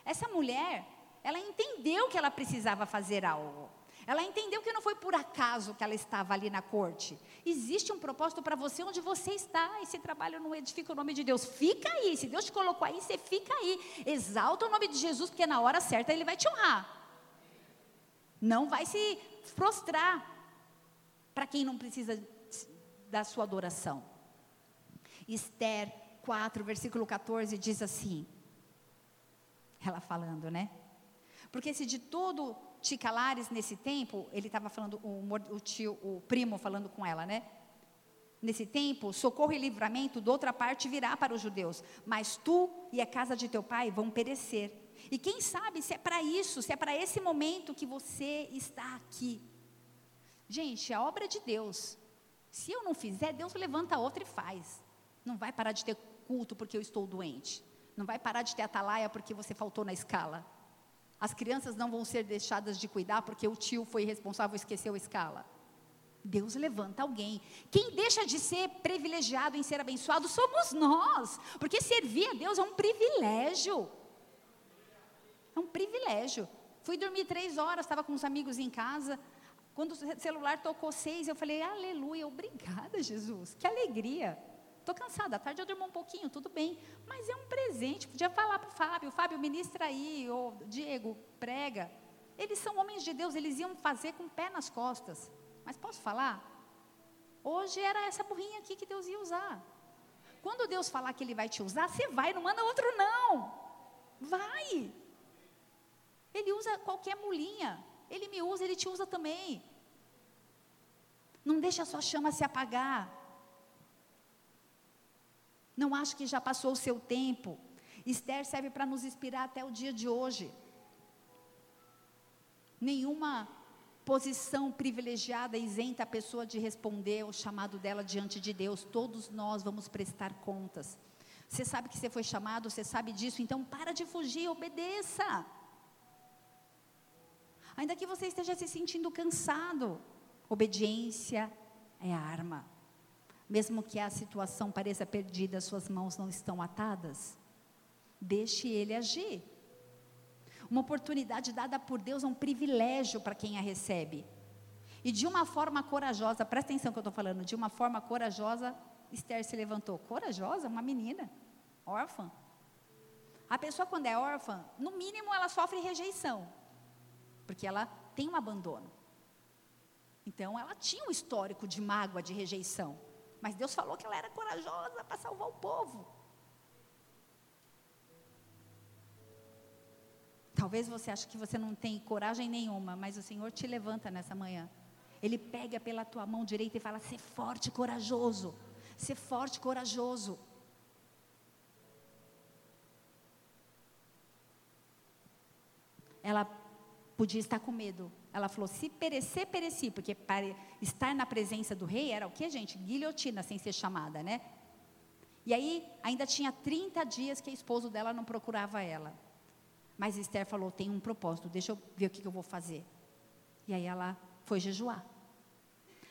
Essa mulher, ela entendeu que ela precisava fazer algo. Ela entendeu que não foi por acaso que ela estava ali na corte. Existe um propósito para você onde você está. Esse trabalho não edifica o nome de Deus. Fica aí. Se Deus te colocou aí, você fica aí. Exalta o nome de Jesus, porque na hora certa Ele vai te honrar. Não vai se prostrar para quem não precisa da sua adoração. Esther 4, versículo 14 diz assim. Ela falando, né? Porque se de todo te calares nesse tempo, ele estava falando, o, o, tio, o primo falando com ela, né? Nesse tempo, socorro e livramento de outra parte virá para os judeus, mas tu e a casa de teu pai vão perecer. E quem sabe se é para isso, se é para esse momento que você está aqui. Gente, a obra de Deus. Se eu não fizer, Deus levanta outra e faz. Não vai parar de ter culto porque eu estou doente. Não vai parar de ter atalaia porque você faltou na escala. As crianças não vão ser deixadas de cuidar porque o tio foi responsável e esqueceu a escala. Deus levanta alguém. Quem deixa de ser privilegiado em ser abençoado somos nós. Porque servir a Deus é um privilégio. É um privilégio. Fui dormir três horas, estava com os amigos em casa. Quando o celular tocou seis, eu falei, aleluia, obrigada, Jesus. Que alegria. Estou cansada, à tarde eu durmo um pouquinho, tudo bem. Mas é um presente. Podia falar para o Fábio, Fábio, ministra aí, ou Diego, prega. Eles são homens de Deus, eles iam fazer com o pé nas costas. Mas posso falar? Hoje era essa burrinha aqui que Deus ia usar. Quando Deus falar que Ele vai te usar, você vai, não manda outro não. Vai. Ele usa qualquer mulinha. Ele me usa, Ele te usa também. Não deixa a sua chama se apagar. Não acho que já passou o seu tempo. Esther serve para nos inspirar até o dia de hoje. Nenhuma posição privilegiada isenta a pessoa de responder o chamado dela diante de Deus. Todos nós vamos prestar contas. Você sabe que você foi chamado, você sabe disso, então para de fugir, obedeça. Ainda que você esteja se sentindo cansado, obediência é arma. Mesmo que a situação pareça perdida, suas mãos não estão atadas. Deixe ele agir. Uma oportunidade dada por Deus é um privilégio para quem a recebe. E de uma forma corajosa, presta atenção que eu estou falando, de uma forma corajosa, Esther se levantou. Corajosa? Uma menina, órfã. A pessoa, quando é órfã, no mínimo ela sofre rejeição, porque ela tem um abandono. Então, ela tinha um histórico de mágoa, de rejeição. Mas Deus falou que ela era corajosa para salvar o povo. Talvez você ache que você não tem coragem nenhuma, mas o Senhor te levanta nessa manhã. Ele pega pela tua mão direita e fala: "Ser forte, corajoso. Ser forte, corajoso." Ela podia estar com medo. Ela falou: "Se perecer, pereci", porque para estar na presença do rei era o que, gente? Guilhotina sem ser chamada, né? E aí ainda tinha 30 dias que o esposo dela não procurava ela. Mas Esther falou: tem um propósito, deixa eu ver o que, eu vou fazer. E aí ela foi jejuar.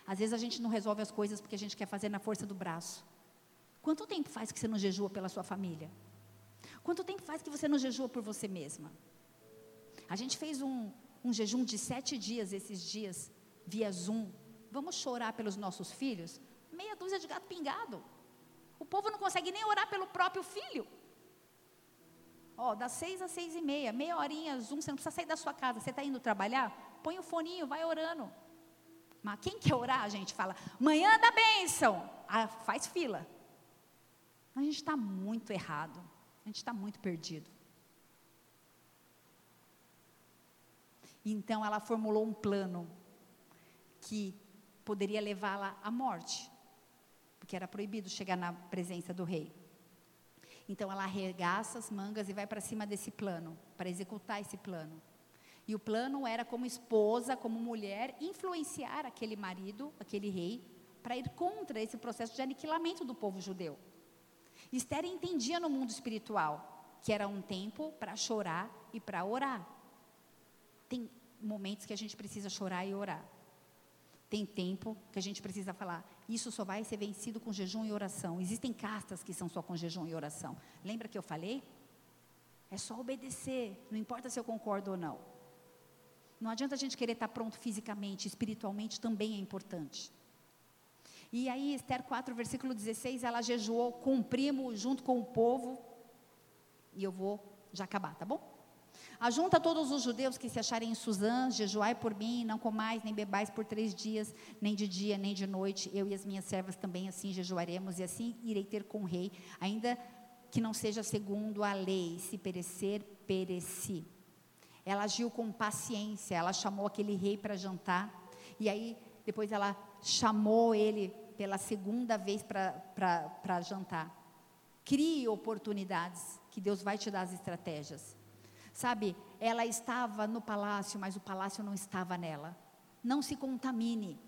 Às vezes a gente não resolve as coisas porque a gente quer fazer na força do braço. Quanto tempo faz que você não jejua pela sua família? Quanto tempo faz que você não jejua por você mesma? A gente fez um, um jejum de sete dias esses dias, via Zoom. Vamos chorar pelos nossos filhos? Meia dúzia de gato pingado. O povo não consegue nem orar pelo próprio filho. Ó, das seis às seis e meia, meia horinha, zoom, você não precisa sair da sua casa. Você está indo trabalhar? Põe o foninho, vai orando. Mas quem quer orar, a gente fala, manhã da bênção. Ah, faz fila. A gente está muito errado. A gente está muito perdido. Então ela formulou um plano que poderia levá-la à morte, porque era proibido chegar na presença do rei. Então ela arregaça as mangas e vai para cima desse plano, para executar esse plano. E o plano era como esposa, como mulher, influenciar aquele marido, aquele rei, para ir contra esse processo de aniquilamento do povo judeu. Esther entendia no mundo espiritual que era um tempo para chorar e para orar. Tem momentos que a gente precisa chorar e orar. Tem tempo que a gente precisa falar, isso só vai ser vencido com jejum e oração. Existem castas que são só com jejum e oração. Lembra que eu falei? É só obedecer, não importa se eu concordo ou não. Não adianta a gente querer estar pronto fisicamente, espiritualmente também é importante. E aí, Esther 4, versículo 16, ela jejuou com o primo junto com o povo. E eu vou já acabar, tá bom? Ajunta todos os judeus que se acharem em Suzã, jejuai por mim, não comais nem bebais por três dias, nem de dia, nem de noite. Eu e as minhas servas também assim jejuaremos, e assim irei ter com o rei, ainda que não seja segundo a lei, se perecer, pereci. Ela agiu com paciência, ela chamou aquele rei para jantar, e aí depois ela chamou ele pela segunda vez para jantar. Crie oportunidades, que Deus vai te dar as estratégias. Sabe, ela estava no palácio, mas o palácio não estava nela. Não se contamine.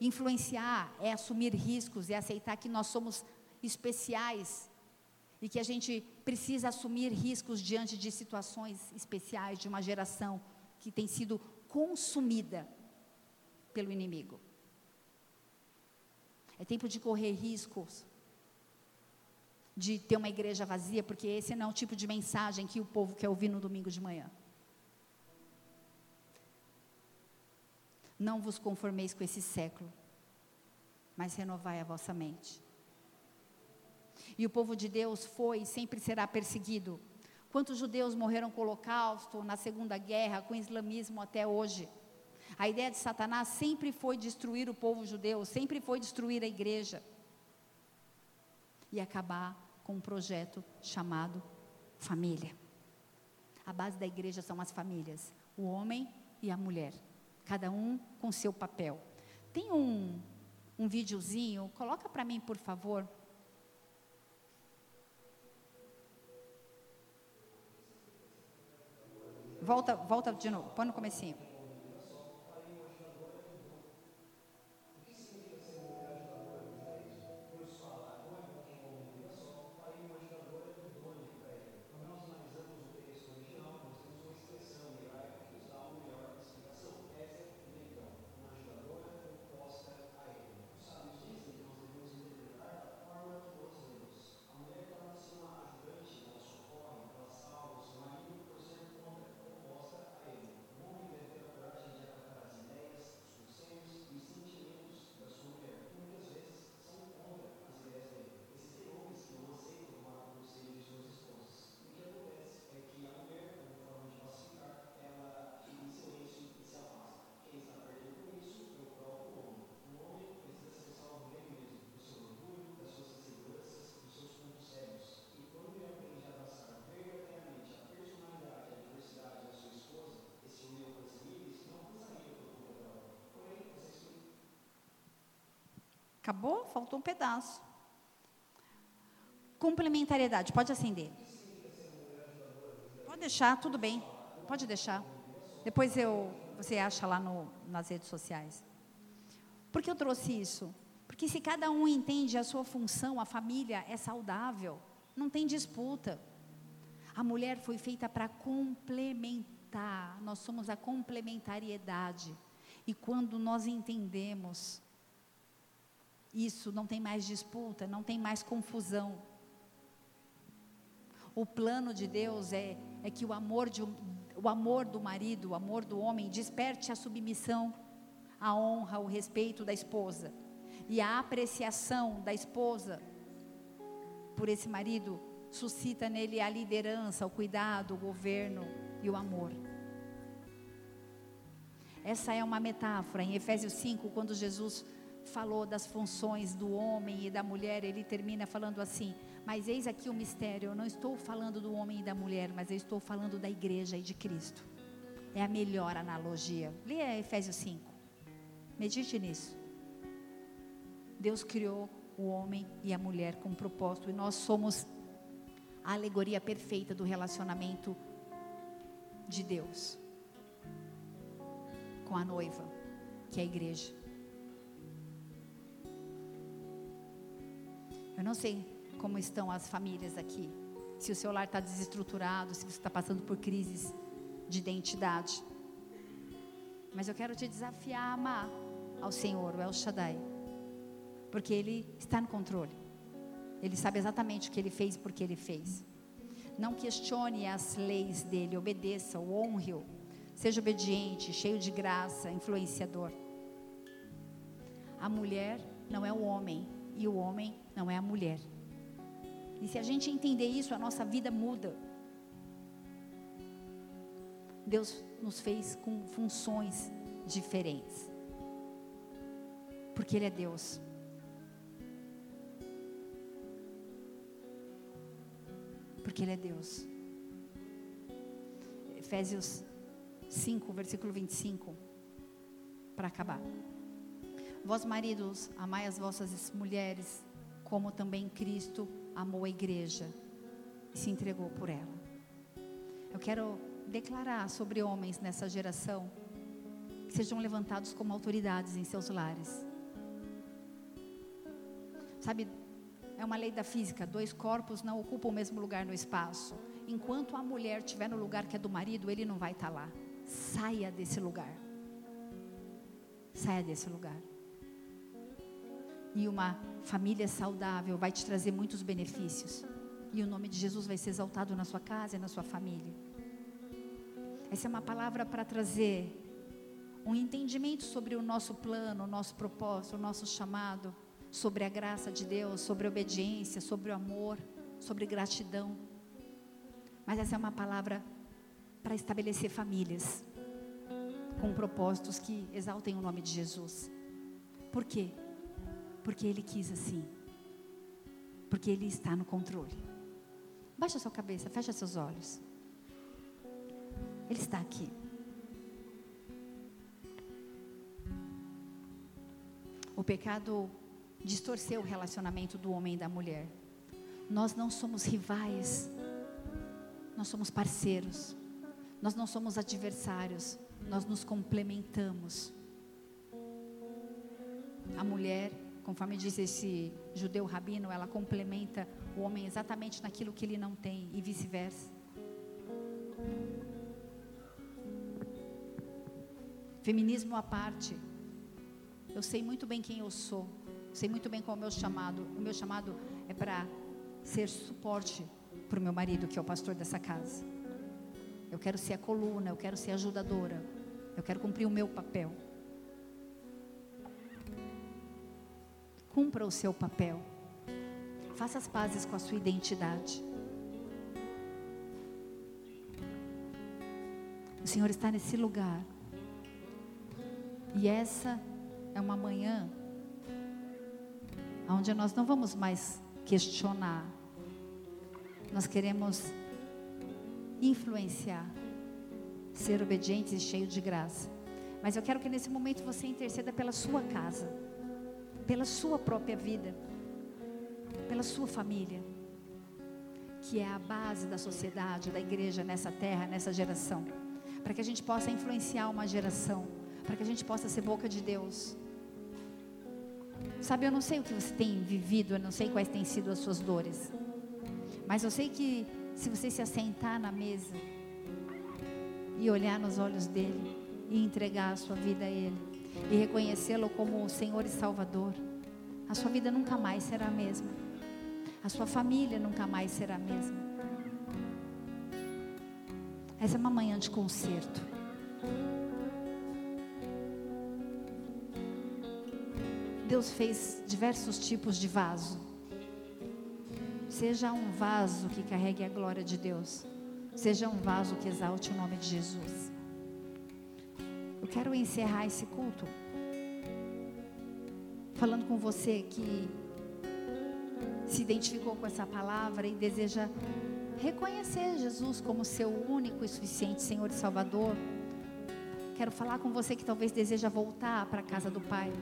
Influenciar é assumir riscos, é aceitar que nós somos especiais e que a gente precisa assumir riscos diante de situações especiais de uma geração que tem sido consumida pelo inimigo. É tempo de correr riscos, de ter uma igreja vazia, porque esse não é o tipo de mensagem que o povo quer ouvir no domingo de manhã. Não vos conformeis com esse século, mas renovai a vossa mente. E o povo de Deus foi e sempre será perseguido. Quantos judeus morreram com o Holocausto, na Segunda Guerra, com o islamismo até hoje? A ideia de Satanás sempre foi destruir o povo judeu, sempre foi destruir a igreja e acabar com um projeto chamado família. A base da igreja são as famílias, o homem e a mulher, cada um com seu papel. Tem um, um videozinho, coloca para mim, por favor. Volta, volta de novo, põe no comecinho. Acabou? Faltou um pedaço. Complementariedade, pode acender. Pode deixar, tudo bem. Pode deixar. Depois eu, você acha lá no, nas redes sociais. Por que eu trouxe isso? Porque se cada um entende a sua função, a família é saudável, não tem disputa. A mulher foi feita para complementar, nós somos a complementariedade. E quando nós entendemos isso, não tem mais disputa, não tem mais confusão. O plano de Deus é, é que o amor, de, o amor do marido, o amor do homem, desperte a submissão, a honra, o respeito da esposa. E a apreciação da esposa por esse marido suscita nele a liderança, o cuidado, o governo e o amor. Essa é uma metáfora em Efésios 5, quando Jesus falou das funções do homem e da mulher, ele termina falando assim: Mas eis aqui o mistério, eu não estou falando do homem e da mulher, mas eu estou falando da igreja e de Cristo. É a melhor analogia. Leia Efésios 5. Medite nisso. Deus criou o homem e a mulher com um propósito, e nós somos a alegoria perfeita do relacionamento de Deus com a noiva, que é a igreja. Eu não sei como estão as famílias aqui. Se o seu lar está desestruturado, se você está passando por crises de identidade. Mas eu quero te desafiar a amar ao Senhor, o El Shaddai. Porque Ele está no controle. Ele sabe exatamente o que Ele fez e por que Ele fez. Não questione as leis dele, obedeça-o, honre-o. Seja obediente, cheio de graça, influenciador. A mulher não é o homem, e o homem não é a mulher. E se a gente entender isso, a nossa vida muda. Deus nos fez com funções diferentes. Porque Ele é Deus. Porque Ele é Deus. Efésios 5, versículo 25. Para acabar. Vós, maridos, amai as vossas mulheres, como também Cristo amou a igreja e se entregou por ela. Eu quero declarar sobre homens nessa geração que sejam levantados como autoridades em seus lares. Sabe, é uma lei da física: dois corpos não ocupam o mesmo lugar no espaço. Enquanto a mulher estiver no lugar que é do marido, ele não vai estar lá. Saia desse lugar. Saia desse lugar. E uma família saudável vai te trazer muitos benefícios. E o nome de Jesus vai ser exaltado na sua casa e na sua família. Essa é uma palavra para trazer um entendimento sobre o nosso plano, o nosso propósito, o nosso chamado, sobre a graça de Deus, sobre a obediência, sobre o amor, sobre gratidão. Mas essa é uma palavra para estabelecer famílias com propósitos que exaltem o nome de Jesus. Por quê? Porque Ele quis assim. Porque Ele está no controle. Baixa sua cabeça, fecha seus olhos. Ele está aqui. O pecado distorceu o relacionamento do homem e da mulher. Nós não somos rivais, nós somos parceiros, nós não somos adversários, nós nos complementamos. A mulher, conforme diz esse judeu rabino, ela complementa o homem exatamente naquilo que ele não tem e vice-versa. Feminismo à parte, eu sei muito bem quem eu sou, sei muito bem qual é o meu chamado. O meu chamado é para ser suporte para o meu marido, que é o pastor dessa casa. Eu quero ser a coluna, eu quero ser ajudadora, eu quero cumprir o meu papel. Cumpra o seu papel. Faça as pazes com a sua identidade. O Senhor está nesse lugar. E essa é uma manhã onde nós não vamos mais questionar. Nós queremos influenciar, ser obedientes e cheios de graça. Mas eu quero que nesse momento você interceda pela sua casa, pela sua própria vida pela sua família, que é a base da sociedade, da igreja nessa terra, nessa geração, para que a gente possa influenciar uma geração, para que a gente possa ser boca de Deus. Sabe, eu não sei o que você tem vivido, eu não sei quais têm sido as suas dores, mas eu sei que se você se assentar na mesa e olhar nos olhos dele e entregar a sua vida a ele e reconhecê-lo como o Senhor e Salvador, a sua vida nunca mais será a mesma a sua família nunca mais será a mesma. Essa é uma manhã de conserto. Deus fez diversos tipos de vaso. Seja um vaso que carregue a glória de Deus. Seja um vaso que exalte o nome de Jesus. Eu quero encerrar esse culto falando com você que se identificou com essa palavra e deseja reconhecer Jesus como seu único e suficiente Senhor e Salvador, quero falar com você que talvez deseja voltar para a casa do Pai.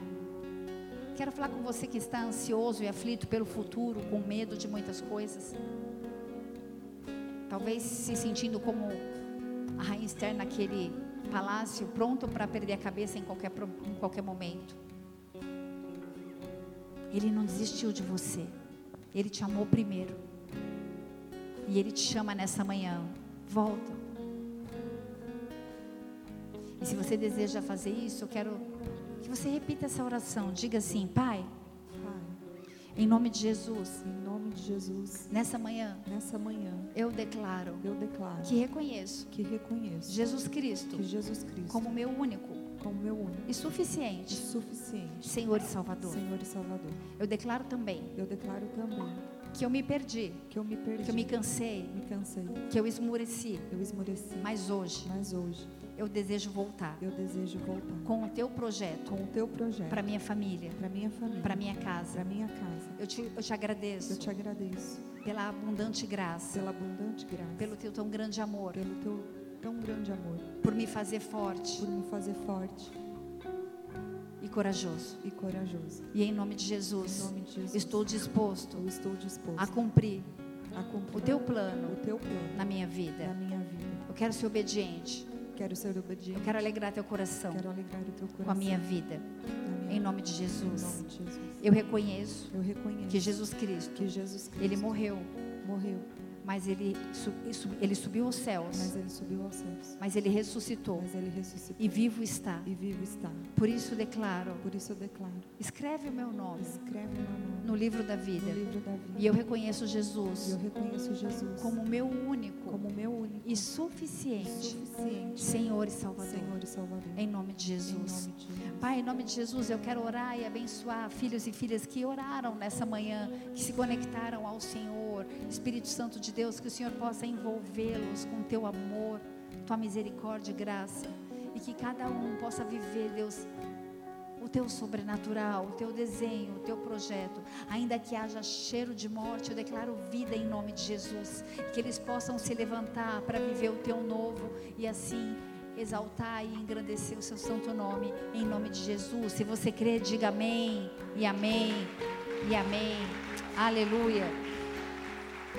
Quero falar com você que está ansioso e aflito pelo futuro, com medo de muitas coisas. Talvez se sentindo como a rainha externa naquele palácio, pronto para perder a cabeça em qualquer, em qualquer momento. Ele não desistiu de você. Ele te amou primeiro. E Ele te chama nessa manhã. Volta. E se você deseja fazer isso, eu quero que você repita essa oração. Diga assim: Pai, Pai em nome de Jesus. De Jesus. Nessa manhã. Nessa manhã. Eu declaro. Eu declaro. Que reconheço. Que reconheço. Jesus Cristo. Que Jesus Cristo. Como meu único como meu único e suficiente, suficiente Senhor e Salvador. Senhor e Salvador. Eu declaro também. Eu declaro também que eu me perdi, que eu me perdi, que eu me cansei, me cansei, que eu esmureci, eu esmureci. Mas hoje, mas hoje eu desejo voltar. Eu desejo voltar. Com o teu projeto. Com o teu projeto. Para minha família. Para minha família. Para minha casa. Para minha casa. Eu te, eu te agradeço. Eu te agradeço. Pela abundante graça. Pela abundante graça. Pelo teu tão grande amor. Pelo teu tão grande amor. Por me fazer forte. Por me fazer forte e corajoso. E corajoso. E em nome de Jesus, nome de Jesus estou disposto, estou disposto a cumprir, a cumprir o teu plano, o teu plano na minha vida. Na minha vida. Eu quero ser obediente. Quero ser Eu obediente. quero alegrar teu coração Quero alegrar o teu coração. com a minha vida. Em nome de vida. Em Jesus. nome de Jesus. Eu reconheço Eu reconheço que Jesus Cristo, que Jesus Cristo ele morreu, morreu, mas ele, ele subiu aos céus, mas ele subiu aos céus. mas ele ressuscitou Mas ele ressuscitou e vivo está. e vivo está. Por isso declaro: Por isso eu declaro: escreve o meu nome escreve o meu nome no livro da vida. no livro da vida. E eu reconheço E Jesus eu reconheço Jesus como meu único e suficiente suficiente Senhor e Salvador. Senhor e Salvador. Em nome de Em Jesus. nome de Jesus. Pai, em nome de Jesus, eu quero orar e abençoar filhos e filhas que oraram nessa manhã, que se conectaram ao Senhor. Espírito Santo de Deus, que o Senhor possa envolvê-los com teu amor, tua misericórdia e graça. E que cada um possa viver, Deus, o teu sobrenatural, o teu desenho, o teu projeto. Ainda que haja cheiro de morte, eu declaro vida em nome de Jesus. Que eles possam se levantar para viver o teu novo e assim exaltar e engrandecer o seu santo nome, em nome de Jesus. Se você crê, diga amém, e amém, e amém. Aleluia.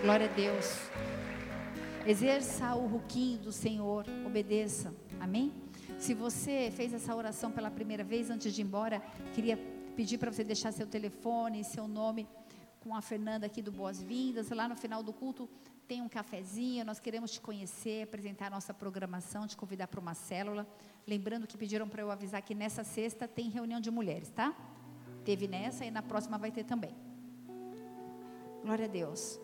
Glória a Deus. Exerça o ruquinho do Senhor, obedeça. Amém? Se você fez essa oração pela primeira vez antes de ir embora, queria pedir para você deixar seu telefone, seu nome com a Fernanda aqui do Boas-Vindas. Lá no final do culto tem um cafezinho. Nós queremos te conhecer, apresentar a nossa programação, te convidar para uma célula. Lembrando que pediram para eu avisar que nessa sexta tem reunião de mulheres, tá? Teve nessa e na próxima vai ter também. Glória a Deus.